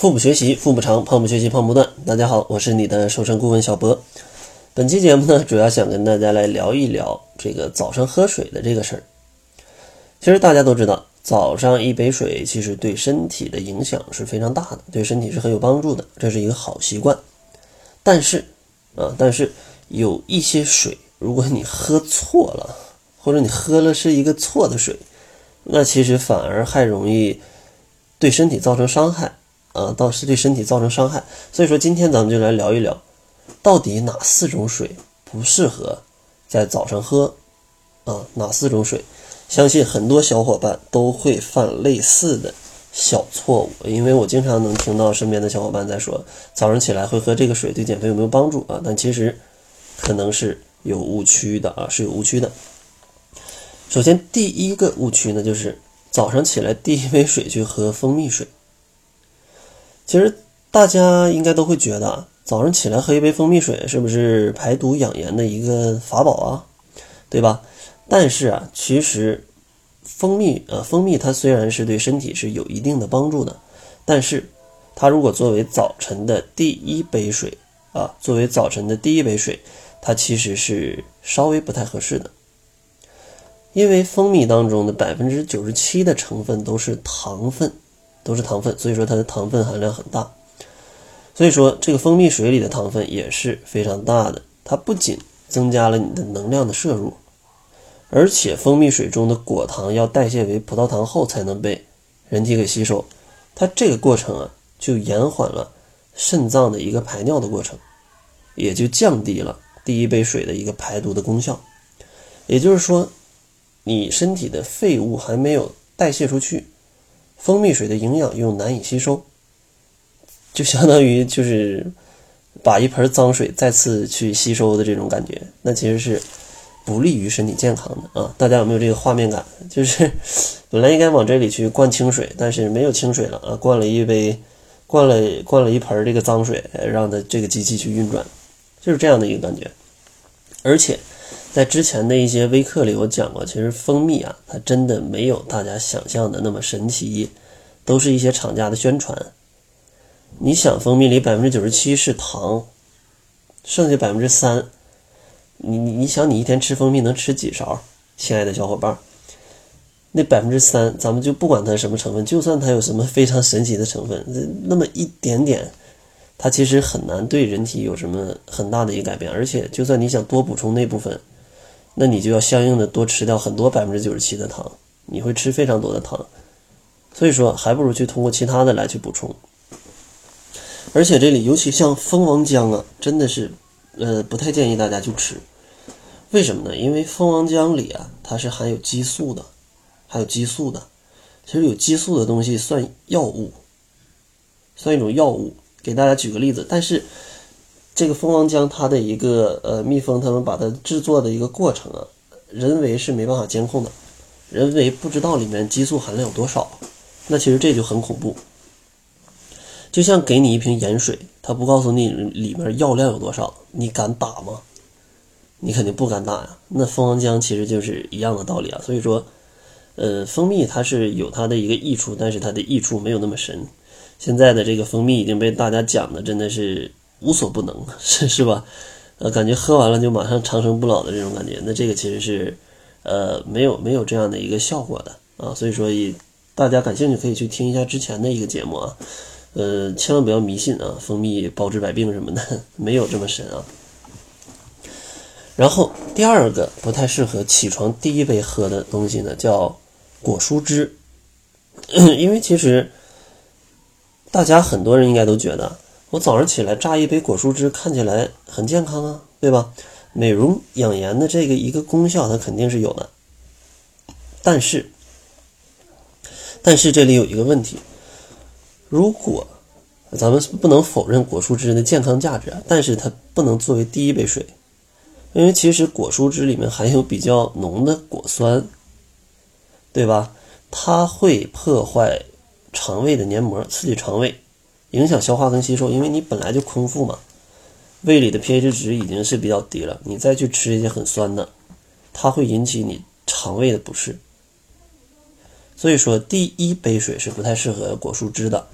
腹部学习，腹部长；胖不学习，胖不断。大家好，我是你的瘦身顾问小博。本期节目呢，主要想跟大家来聊一聊这个早上喝水的这个事儿。其实大家都知道，早上一杯水其实对身体的影响是非常大的，对身体是很有帮助的，这是一个好习惯。但是啊，但是有一些水，如果你喝错了，或者你喝了是一个错的水，那其实反而还容易对身体造成伤害。啊，倒是对身体造成伤害，所以说今天咱们就来聊一聊，到底哪四种水不适合在早上喝？啊，哪四种水？相信很多小伙伴都会犯类似的小错误，因为我经常能听到身边的小伙伴在说，早上起来会喝这个水对减肥有没有帮助啊？但其实可能是有误区的啊，是有误区的。首先第一个误区呢，就是早上起来第一杯水去喝蜂蜜水。其实大家应该都会觉得，早上起来喝一杯蜂蜜水是不是排毒养颜的一个法宝啊？对吧？但是啊，其实蜂蜜呃，蜂蜜它虽然是对身体是有一定的帮助的，但是它如果作为早晨的第一杯水啊，作为早晨的第一杯水，它其实是稍微不太合适的，因为蜂蜜当中的百分之九十七的成分都是糖分。都是糖分，所以说它的糖分含量很大。所以说这个蜂蜜水里的糖分也是非常大的。它不仅增加了你的能量的摄入，而且蜂蜜水中的果糖要代谢为葡萄糖后才能被人体给吸收。它这个过程啊，就延缓了肾脏的一个排尿的过程，也就降低了第一杯水的一个排毒的功效。也就是说，你身体的废物还没有代谢出去。蜂蜜水的营养又难以吸收，就相当于就是把一盆脏水再次去吸收的这种感觉，那其实是不利于身体健康的啊！大家有没有这个画面感？就是本来应该往这里去灌清水，但是没有清水了啊，灌了一杯，灌了灌了一盆这个脏水，让它这个机器去运转，就是这样的一个感觉，而且。在之前的一些微课里，我讲过，其实蜂蜜啊，它真的没有大家想象的那么神奇，都是一些厂家的宣传。你想，蜂蜜里百分之九十七是糖，剩下百分之三，你你你想，你一天吃蜂蜜能吃几勺？亲爱的小伙伴，那百分之三，咱们就不管它什么成分，就算它有什么非常神奇的成分，那么一点点。它其实很难对人体有什么很大的一个改变，而且就算你想多补充那部分，那你就要相应的多吃掉很多百分之九十七的糖，你会吃非常多的糖，所以说还不如去通过其他的来去补充。而且这里尤其像蜂王浆啊，真的是，呃，不太建议大家去吃。为什么呢？因为蜂王浆里啊，它是含有激素的，还有激素的。其实有激素的东西算药物，算一种药物。给大家举个例子，但是这个蜂王浆它的一个呃蜜蜂，他们把它制作的一个过程啊，人为是没办法监控的，人为不知道里面激素含量有多少，那其实这就很恐怖。就像给你一瓶盐水，他不告诉你里面药量有多少，你敢打吗？你肯定不敢打呀。那蜂王浆其实就是一样的道理啊。所以说，呃，蜂蜜它是有它的一个益处，但是它的益处没有那么深。现在的这个蜂蜜已经被大家讲的真的是无所不能，是是吧？呃，感觉喝完了就马上长生不老的这种感觉，那这个其实是，呃，没有没有这样的一个效果的啊。所以说，大家感兴趣可以去听一下之前的一个节目啊。呃，千万不要迷信啊，蜂蜜包治百病什么的 没有这么神啊。然后第二个不太适合起床第一杯喝的东西呢，叫果蔬汁，因为其实。大家很多人应该都觉得，我早上起来榨一杯果蔬汁，看起来很健康啊，对吧？美容养颜的这个一个功效，它肯定是有的。但是，但是这里有一个问题，如果咱们不能否认果蔬汁的健康价值啊，但是它不能作为第一杯水，因为其实果蔬汁里面含有比较浓的果酸，对吧？它会破坏。肠胃的黏膜刺激肠胃，影响消化跟吸收。因为你本来就空腹嘛，胃里的 pH 值已经是比较低了，你再去吃一些很酸的，它会引起你肠胃的不适。所以说，第一杯水是不太适合果蔬汁的。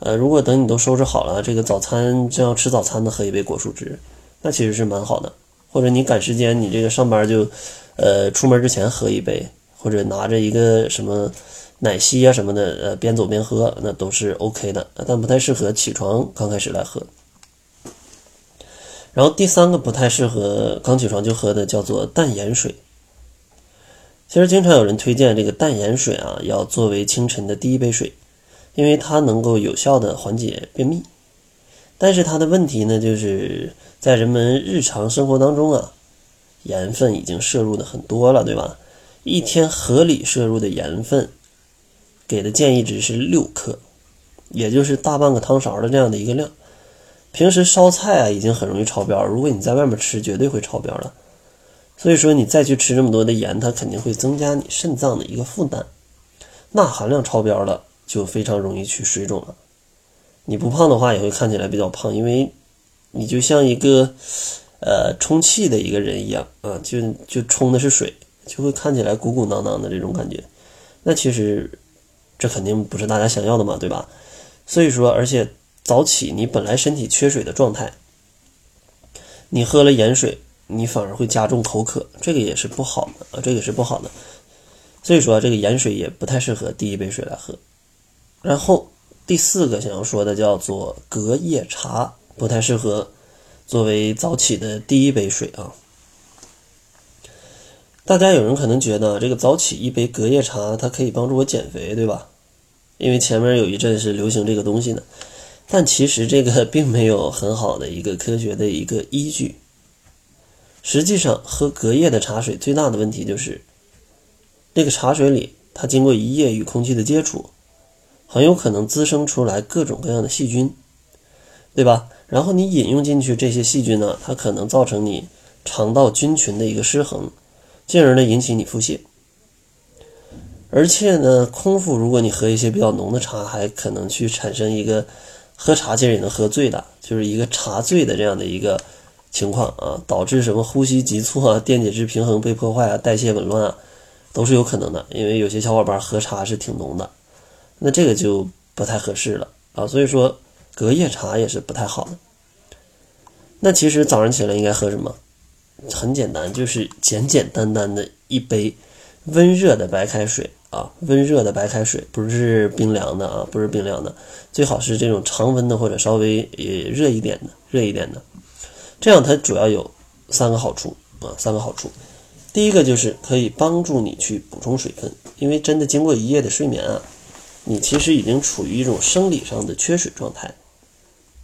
呃，如果等你都收拾好了，这个早餐正要吃早餐的喝一杯果蔬汁，那其实是蛮好的。或者你赶时间，你这个上班就，呃，出门之前喝一杯，或者拿着一个什么奶昔啊什么的，呃，边走边喝，那都是 OK 的，但不太适合起床刚开始来喝。然后第三个不太适合刚起床就喝的叫做淡盐水。其实经常有人推荐这个淡盐水啊，要作为清晨的第一杯水。因为它能够有效的缓解便秘，但是它的问题呢，就是在人们日常生活当中啊，盐分已经摄入的很多了，对吧？一天合理摄入的盐分，给的建议值是六克，也就是大半个汤勺的这样的一个量。平时烧菜啊，已经很容易超标，如果你在外面吃，绝对会超标了。所以说，你再去吃这么多的盐，它肯定会增加你肾脏的一个负担，钠含量超标了。就非常容易去水肿了。你不胖的话，也会看起来比较胖，因为你就像一个呃充气的一个人一样啊，就就充的是水，就会看起来鼓鼓囊囊的这种感觉。那其实这肯定不是大家想要的嘛，对吧？所以说，而且早起你本来身体缺水的状态，你喝了盐水，你反而会加重口渴，这个也是不好的啊，这个是不好的。所以说，这个盐水也不太适合第一杯水来喝。然后第四个想要说的叫做隔夜茶，不太适合作为早起的第一杯水啊。大家有人可能觉得这个早起一杯隔夜茶，它可以帮助我减肥，对吧？因为前面有一阵是流行这个东西呢，但其实这个 并没有很好的一个科学的一个依据。实际上，喝隔夜的茶水最大的问题就是，那个茶水里它经过一夜与空气的接触。很有可能滋生出来各种各样的细菌，对吧？然后你饮用进去这些细菌呢，它可能造成你肠道菌群的一个失衡，进而呢引起你腹泻。而且呢，空腹如果你喝一些比较浓的茶，还可能去产生一个喝茶其实也能喝醉的，就是一个茶醉的这样的一个情况啊，导致什么呼吸急促啊、电解质平衡被破坏啊、代谢紊乱啊，都是有可能的。因为有些小伙伴喝茶是挺浓的。那这个就不太合适了啊，所以说隔夜茶也是不太好的。那其实早上起来应该喝什么？很简单，就是简简单单的一杯温热的白开水啊，温热的白开水，不是冰凉的啊，不是冰凉的，最好是这种常温的或者稍微也热一点的，热一点的。这样它主要有三个好处啊，三个好处。第一个就是可以帮助你去补充水分，因为真的经过一夜的睡眠啊。你其实已经处于一种生理上的缺水状态，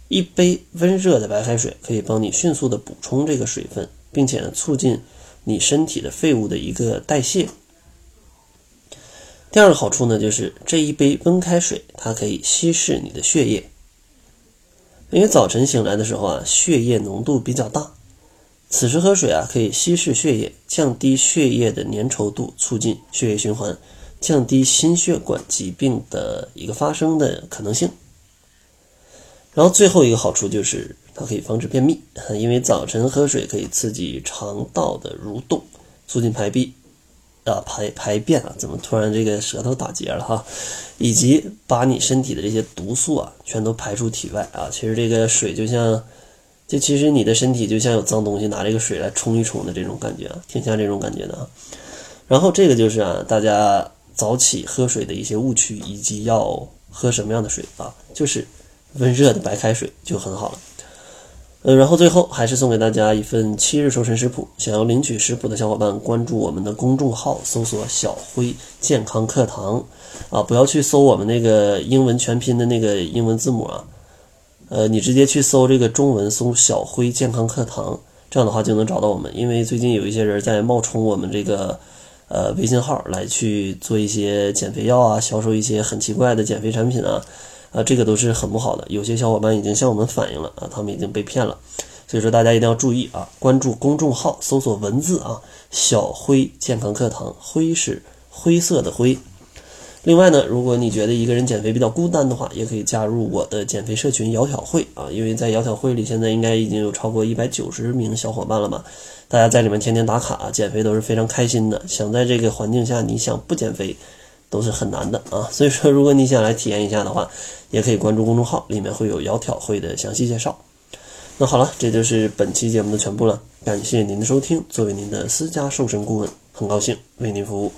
一杯温热的白开水可以帮你迅速的补充这个水分，并且呢促进你身体的废物的一个代谢。第二个好处呢，就是这一杯温开水它可以稀释你的血液，因为早晨醒来的时候啊，血液浓度比较大，此时喝水啊可以稀释血液，降低血液的粘稠度，促进血液循环。降低心血管疾病的一个发生的可能性。然后最后一个好处就是它可以防止便秘，因为早晨喝水可以刺激肠道的蠕动，促进排便啊排排便啊，怎么突然这个舌头打结了哈？以及把你身体的这些毒素啊全都排出体外啊。其实这个水就像，就其实你的身体就像有脏东西，拿这个水来冲一冲的这种感觉啊，挺像这种感觉的啊。然后这个就是啊，大家。早起喝水的一些误区，以及要喝什么样的水啊？就是温热的白开水就很好了。呃，然后最后还是送给大家一份七日瘦身食谱。想要领取食谱的小伙伴，关注我们的公众号，搜索“小辉健康课堂”啊，不要去搜我们那个英文全拼的那个英文字母啊。呃，你直接去搜这个中文，搜“小辉健康课堂”，这样的话就能找到我们。因为最近有一些人在冒充我们这个。呃，微信号来去做一些减肥药啊，销售一些很奇怪的减肥产品啊，啊，这个都是很不好的。有些小伙伴已经向我们反映了啊，他们已经被骗了。所以说大家一定要注意啊，关注公众号，搜索文字啊，小辉健康课堂，辉是灰色的灰。另外呢，如果你觉得一个人减肥比较孤单的话，也可以加入我的减肥社群“窈窕会”啊，因为在窈窕会里，现在应该已经有超过一百九十名小伙伴了嘛，大家在里面天天打卡，减肥都是非常开心的。想在这个环境下，你想不减肥，都是很难的啊。所以说，如果你想来体验一下的话，也可以关注公众号，里面会有窈窕会的详细介绍。那好了，这就是本期节目的全部了，感谢您的收听。作为您的私家瘦身顾问，很高兴为您服务。